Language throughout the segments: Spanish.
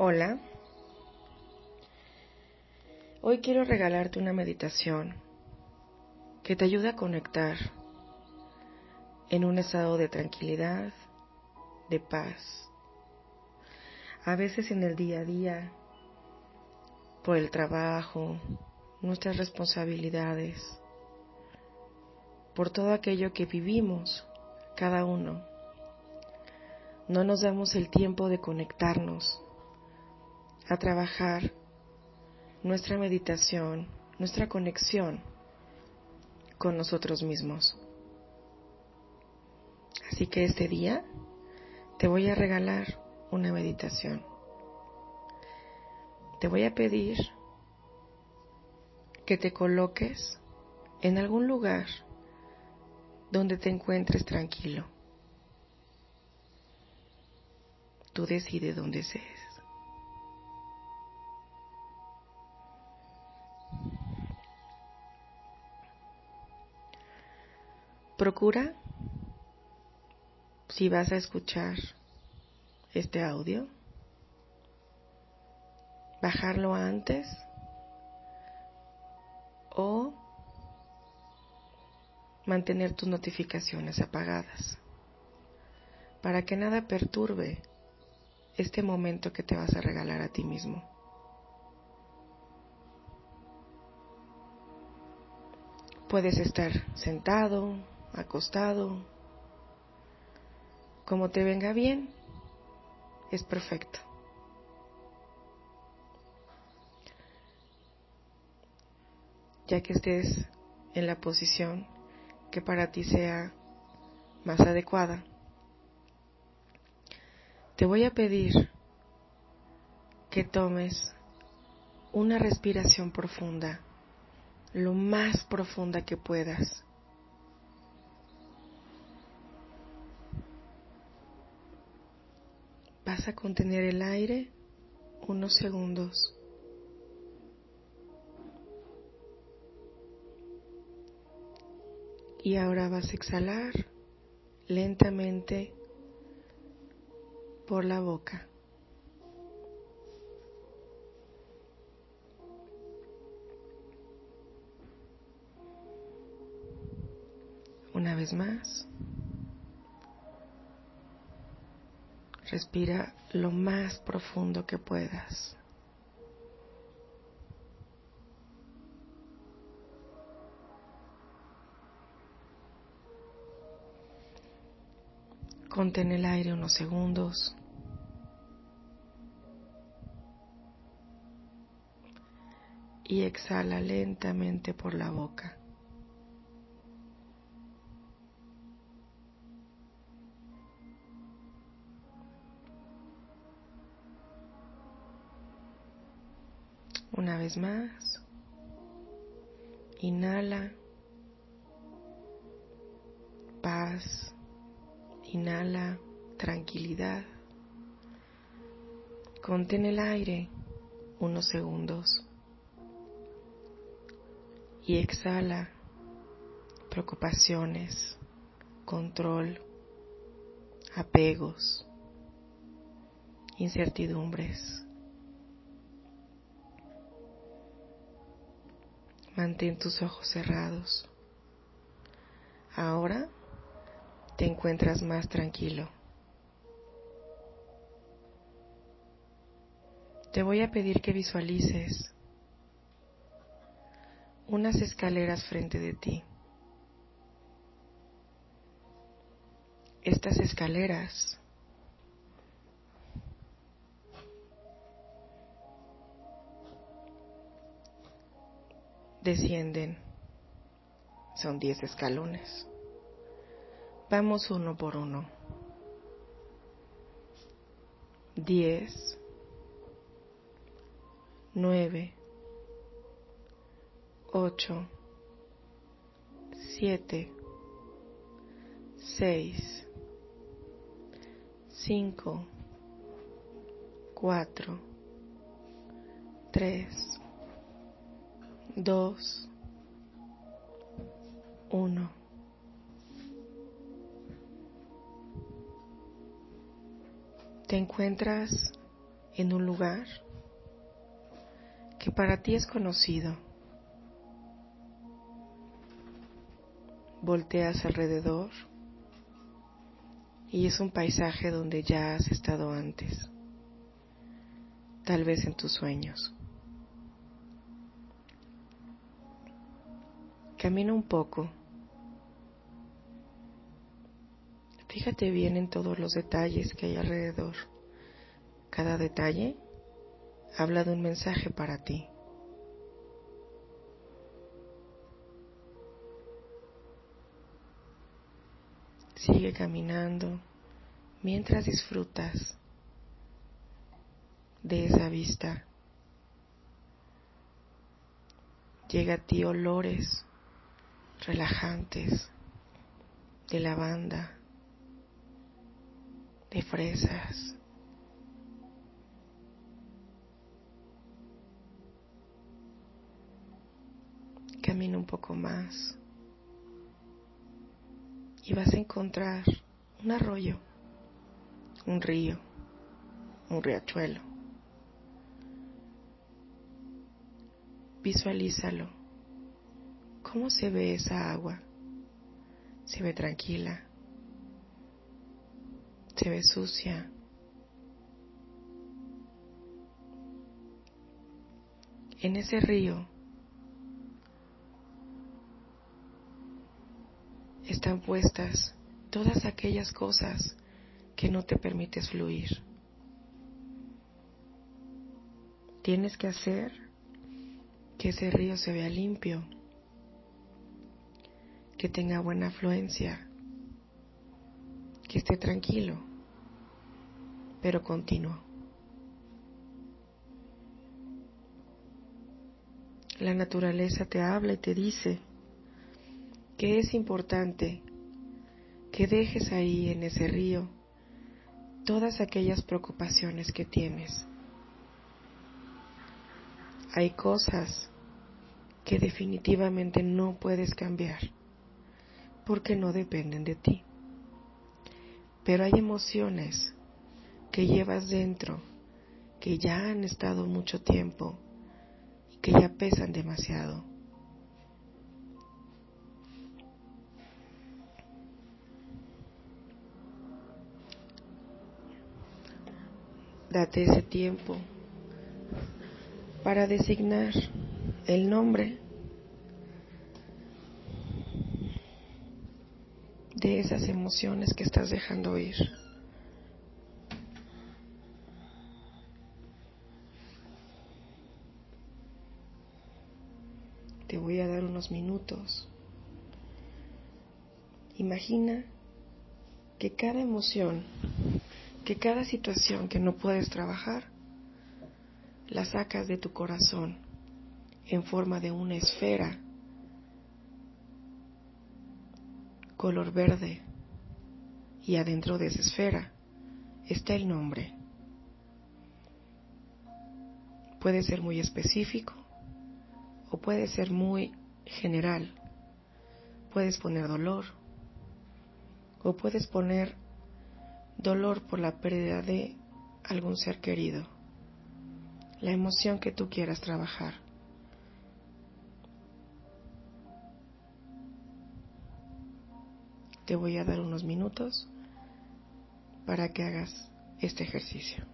Hola. Hoy quiero regalarte una meditación que te ayude a conectar en un estado de tranquilidad, de paz. A veces en el día a día, por el trabajo, nuestras responsabilidades, por todo aquello que vivimos cada uno, no nos damos el tiempo de conectarnos a trabajar nuestra meditación, nuestra conexión con nosotros mismos. Así que este día te voy a regalar una meditación. Te voy a pedir que te coloques en algún lugar donde te encuentres tranquilo. Tú decides dónde seas. Procura, si vas a escuchar este audio, bajarlo antes o mantener tus notificaciones apagadas para que nada perturbe este momento que te vas a regalar a ti mismo. Puedes estar sentado, acostado, como te venga bien, es perfecto. Ya que estés en la posición que para ti sea más adecuada, te voy a pedir que tomes una respiración profunda, lo más profunda que puedas. Vas a contener el aire unos segundos. Y ahora vas a exhalar lentamente por la boca. Una vez más. Respira lo más profundo que puedas. Contén el aire unos segundos. Y exhala lentamente por la boca. Una vez más. Inhala. Paz. Inhala. Tranquilidad. Contén el aire unos segundos. Y exhala preocupaciones, control, apegos, incertidumbres. Mantén tus ojos cerrados. Ahora te encuentras más tranquilo. Te voy a pedir que visualices unas escaleras frente de ti. Estas escaleras descienden. Son diez escalones. Vamos uno por uno. Diez, nueve, ocho, siete, seis, cinco, cuatro, tres, dos, uno. Te encuentras en un lugar que para ti es conocido. Volteas alrededor y es un paisaje donde ya has estado antes, tal vez en tus sueños. Camina un poco. Fíjate bien en todos los detalles que hay alrededor. Cada detalle habla de un mensaje para ti. Sigue caminando mientras disfrutas de esa vista. Llega a ti olores relajantes de lavanda, de fresas, camina un poco más y vas a encontrar un arroyo, un río, un riachuelo. Visualízalo. ¿Cómo se ve esa agua? Se ve tranquila. Se ve sucia. En ese río están puestas todas aquellas cosas que no te permites fluir. Tienes que hacer que ese río se vea limpio, que tenga buena afluencia, que esté tranquilo, pero continuo. La naturaleza te habla y te dice, que es importante que dejes ahí en ese río todas aquellas preocupaciones que tienes. Hay cosas que definitivamente no puedes cambiar porque no dependen de ti. Pero hay emociones que llevas dentro que ya han estado mucho tiempo y que ya pesan demasiado. Date ese tiempo para designar el nombre de esas emociones que estás dejando ir. Te voy a dar unos minutos. Imagina que cada emoción que cada situación que no puedes trabajar, la sacas de tu corazón en forma de una esfera color verde y adentro de esa esfera está el nombre. Puede ser muy específico o puede ser muy general. Puedes poner dolor o puedes poner dolor por la pérdida de algún ser querido, la emoción que tú quieras trabajar. Te voy a dar unos minutos para que hagas este ejercicio.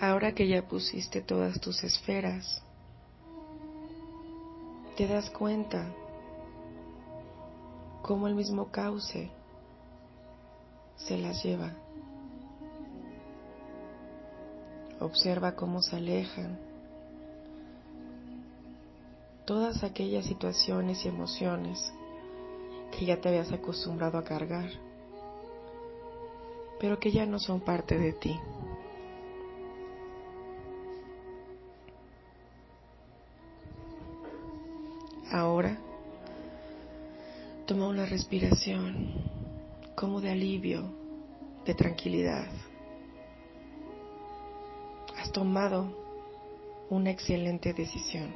Ahora que ya pusiste todas tus esferas, te das cuenta cómo el mismo cauce se las lleva. Observa cómo se alejan todas aquellas situaciones y emociones que ya te habías acostumbrado a cargar, pero que ya no son parte de ti. Ahora, toma una respiración como de alivio, de tranquilidad. Has tomado una excelente decisión.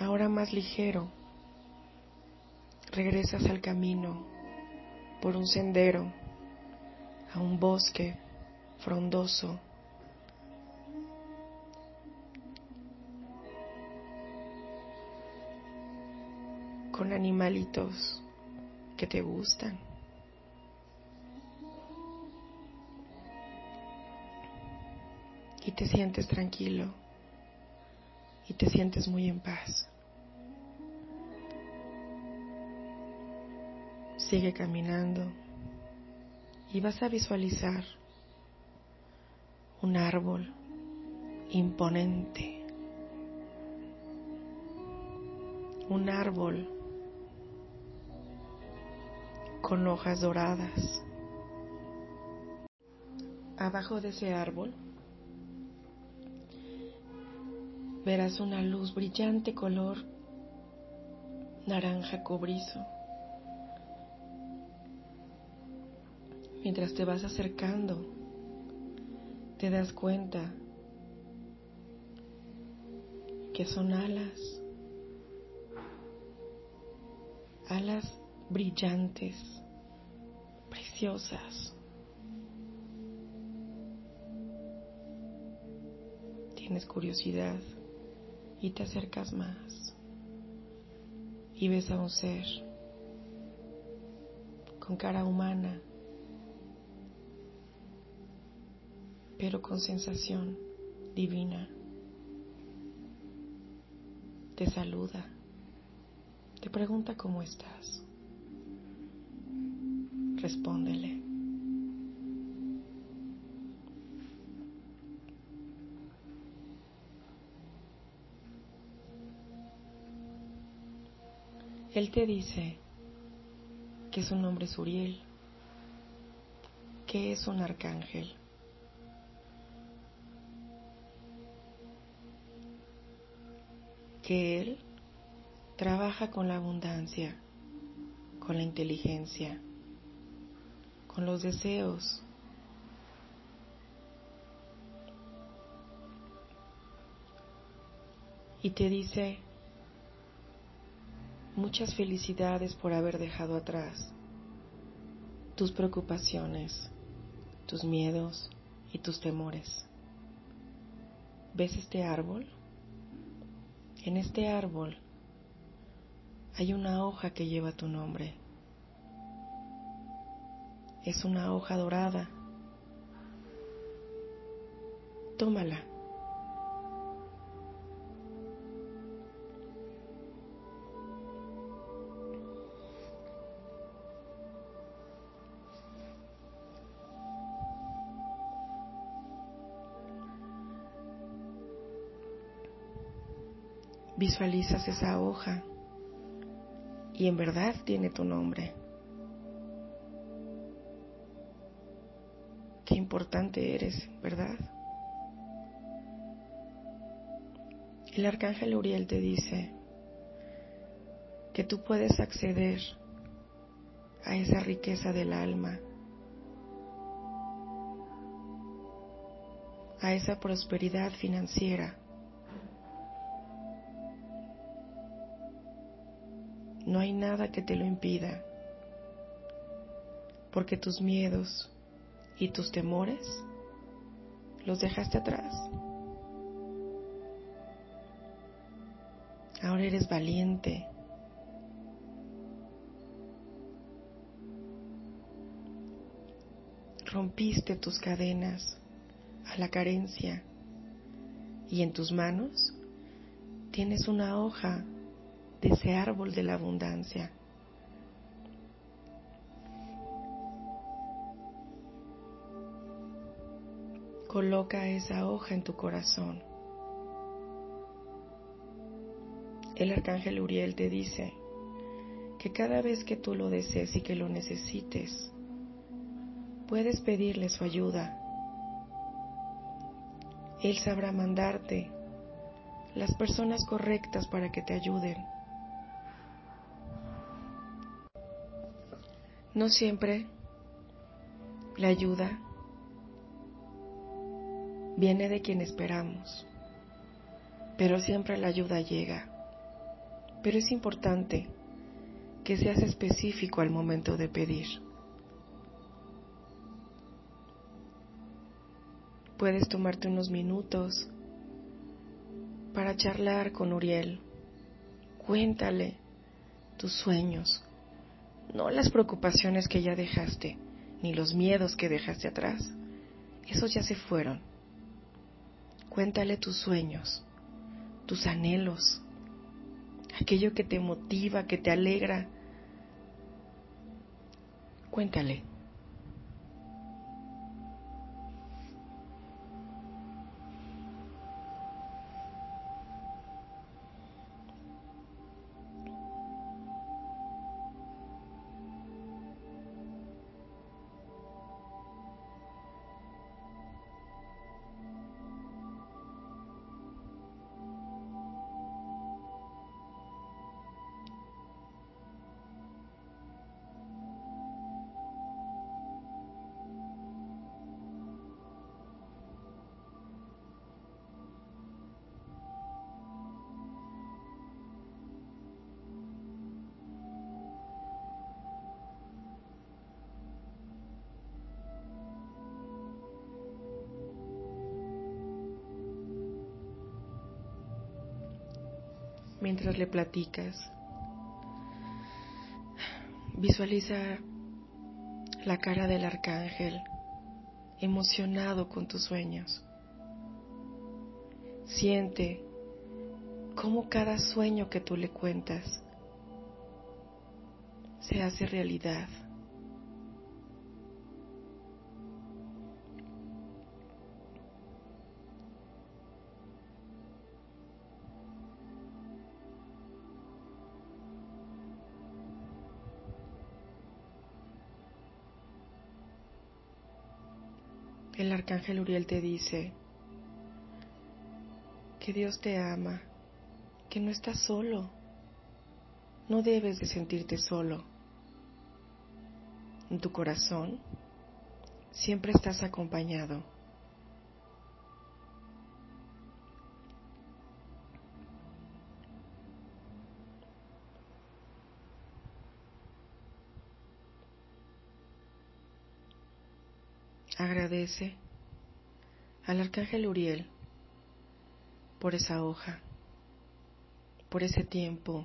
Ahora más ligero, regresas al camino por un sendero, a un bosque frondoso con animalitos que te gustan. Y te sientes tranquilo y te sientes muy en paz. Sigue caminando y vas a visualizar un árbol imponente, un árbol con hojas doradas. Abajo de ese árbol verás una luz brillante color naranja cobrizo. Mientras te vas acercando, te das cuenta que son alas, alas brillantes, preciosas. Tienes curiosidad y te acercas más y ves a un ser con cara humana, pero con sensación divina. Te saluda, te pregunta cómo estás respóndele. Él te dice que su nombre es Uriel, que es un arcángel. Que Él trabaja con la abundancia, con la inteligencia, con los deseos. Y te dice muchas felicidades por haber dejado atrás tus preocupaciones, tus miedos y tus temores. ¿Ves este árbol? En este árbol hay una hoja que lleva tu nombre es una hoja dorada. Tómala. Visualizas esa hoja y en verdad tiene tu nombre. Importante eres, ¿verdad? El arcángel Uriel te dice que tú puedes acceder a esa riqueza del alma, a esa prosperidad financiera. No hay nada que te lo impida, porque tus miedos, y tus temores los dejaste atrás. Ahora eres valiente. rompiste tus cadenas a la carencia y en tus manos tienes una hoja de ese árbol de la abundancia. Coloca esa hoja en tu corazón. El arcángel Uriel te dice que cada vez que tú lo desees y que lo necesites, puedes pedirle su ayuda. Él sabrá mandarte las personas correctas para que te ayuden. No siempre la ayuda viene de quien esperamos, pero siempre la ayuda llega. Pero es importante que seas específico al momento de pedir. Puedes tomarte unos minutos para charlar con Uriel. Cuéntale tus sueños, no las preocupaciones que ya dejaste, ni los miedos que dejaste atrás. Esos ya se fueron. Cuéntale tus sueños, tus anhelos, aquello que te motiva, que te alegra. Cuéntale. Mientras le platicas. Visualiza la cara del arcángel emocionado con tus sueños. Siente cómo cada sueño que tú le cuentas se hace realidad. Arcángel Uriel te dice que Dios te ama, que no estás solo, no debes de sentirte solo. En tu corazón siempre estás acompañado. Agradece al arcángel Uriel por esa hoja, por ese tiempo,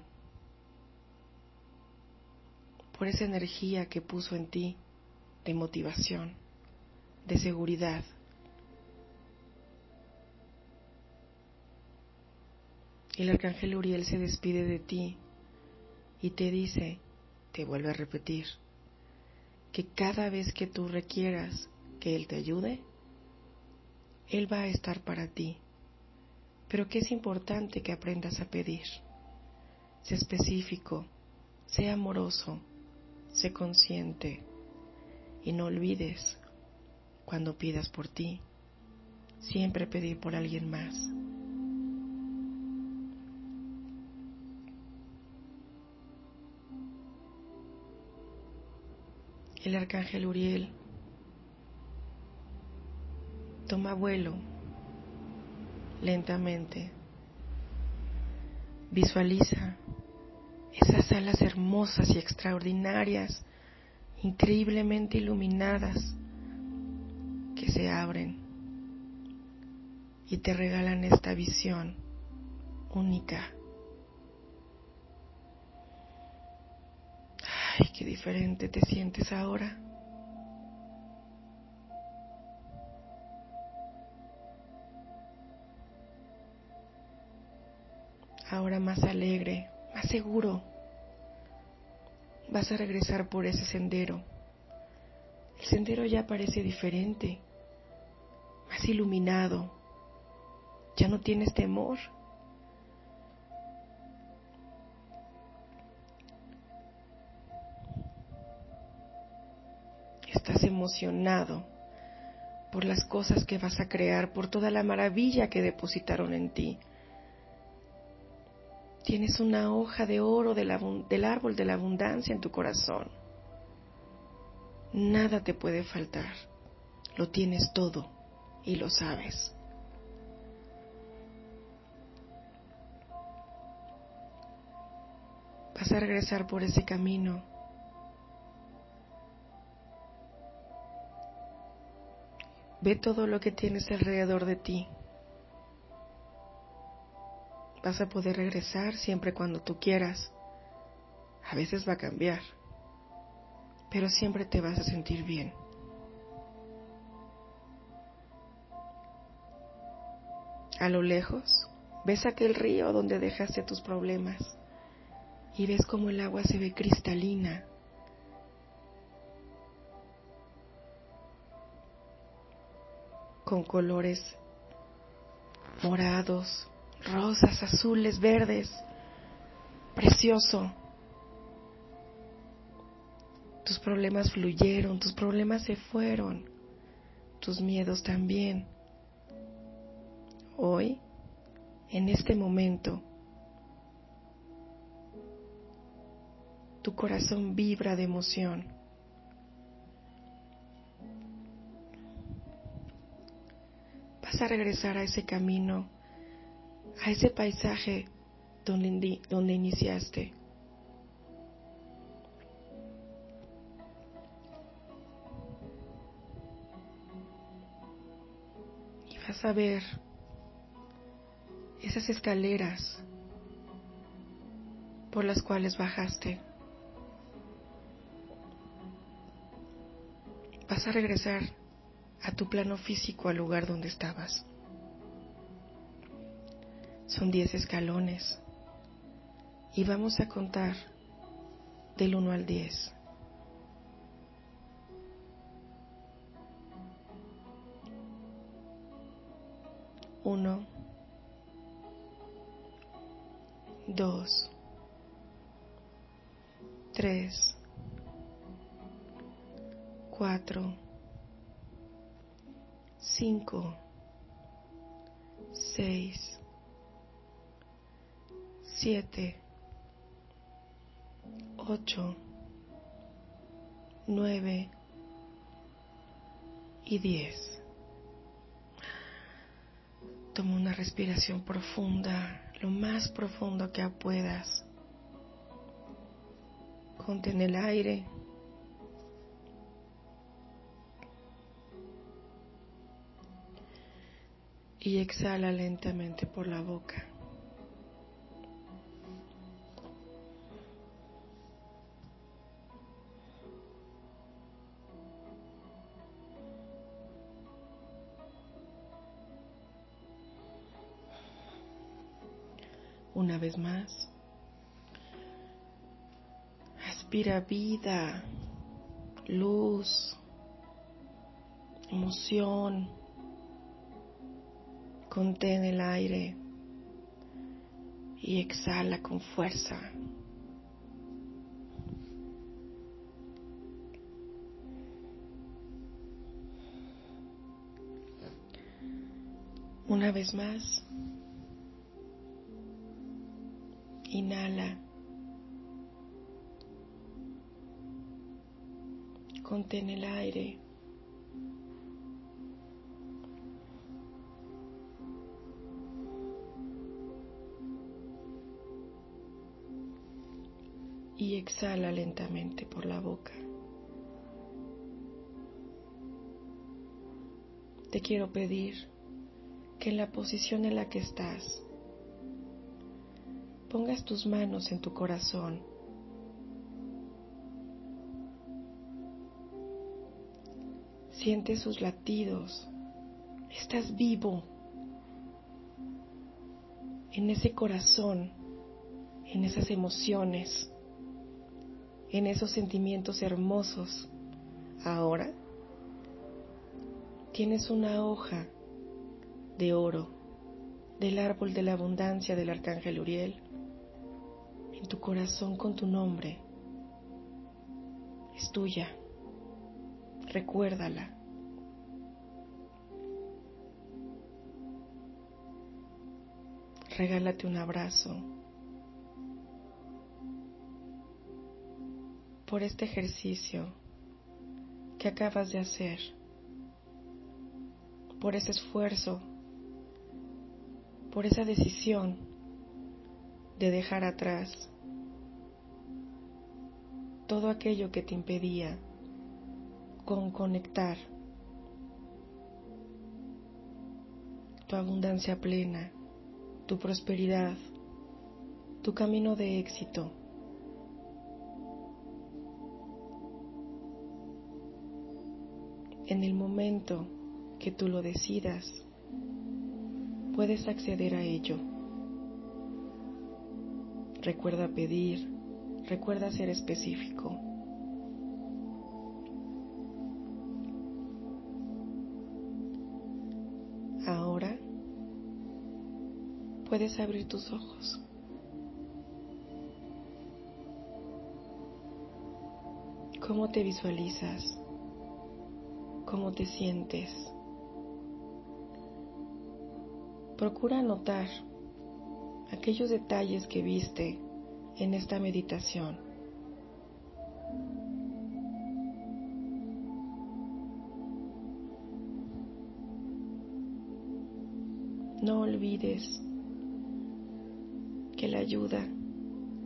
por esa energía que puso en ti de motivación, de seguridad. El arcángel Uriel se despide de ti y te dice, te vuelve a repetir, que cada vez que tú requieras que Él te ayude, Él va a estar para ti. Pero que es importante que aprendas a pedir. Sé específico, sé amoroso, sé consciente y no olvides cuando pidas por ti, siempre pedir por alguien más. El arcángel Uriel Toma vuelo lentamente. Visualiza esas alas hermosas y extraordinarias, increíblemente iluminadas, que se abren y te regalan esta visión única. Ay, qué diferente te sientes ahora. Ahora más alegre, más seguro. Vas a regresar por ese sendero. El sendero ya parece diferente, más iluminado. Ya no tienes temor. Estás emocionado por las cosas que vas a crear, por toda la maravilla que depositaron en ti. Tienes una hoja de oro del, árbol de la abundancia en tu corazón. Nada te puede faltar. Lo tienes todo y lo sabes. Vas a regresar por ese camino Ve todo lo que tienes alrededor de ti. Vas a poder regresar siempre cuando tú quieras. A veces va a cambiar, pero siempre te vas a sentir bien. A lo lejos, ves aquel río donde dejaste tus problemas y ves cómo el agua se ve cristalina, con colores morados, rosas, azules, verdes, precioso. Tus problemas fluyeron, tus problemas se fueron, tus miedos también. Hoy, en este momento, tu corazón vibra de emoción. vas a regresar a ese camino, a ese paisaje donde, donde iniciaste. Y vas a ver esas escaleras por las cuales bajaste. Vas a regresar a tu plano físico al lugar donde estabas. Son diez escalones. Y vamos a contar del 1 al 10. Uno, dos, tres, cuatro, cinco, seis, siete, ocho, nueve y diez. Toma una respiración profunda, lo más profundo que puedas. Contén el aire. y exhala lentamente por la boca. Más. Aspira vida, luz, emoción Contén el aire y exhala con fuerza. Una vez más, inhala. Contén el aire. y exhala lentamente por la boca. Te quiero pedir que en la posición en la que estás pongas tus manos en tu corazón. Siente sus latidos. Estás vivo en ese corazón en esas emociones, en esos sentimientos hermosos. Ahora tienes una hoja de oro del árbol de la abundancia del arcángel Uriel en tu corazón con tu nombre. Es tuya. Recuérdala. Regálate un abrazo por este ejercicio que acabas de hacer, por ese esfuerzo, por esa decisión de dejar atrás todo aquello que te impedía con conectar tu abundancia plena, tu prosperidad, tu camino de éxito. En el momento que tú lo decidas, puedes acceder a ello. Recuerda pedir, recuerda ser específico. Ahora puedes abrir tus ojos. ¿Cómo te visualizas? cómo te sientes. Procura notar aquellos detalles que viste en esta meditación. No olvides que la ayuda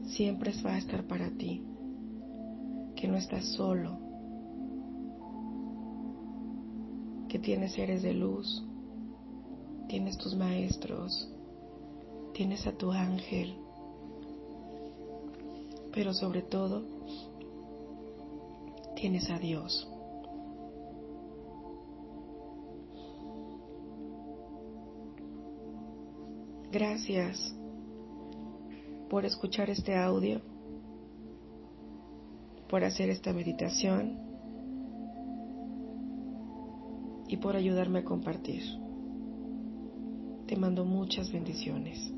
siempre va a estar para ti, que no estás solo, que tienes seres de luz, tienes tus maestros, tienes a tu ángel, pero sobre todo tienes a Dios. Gracias por escuchar este audio, por hacer esta meditación y por ayudarme a compartir. Te mando muchas bendiciones.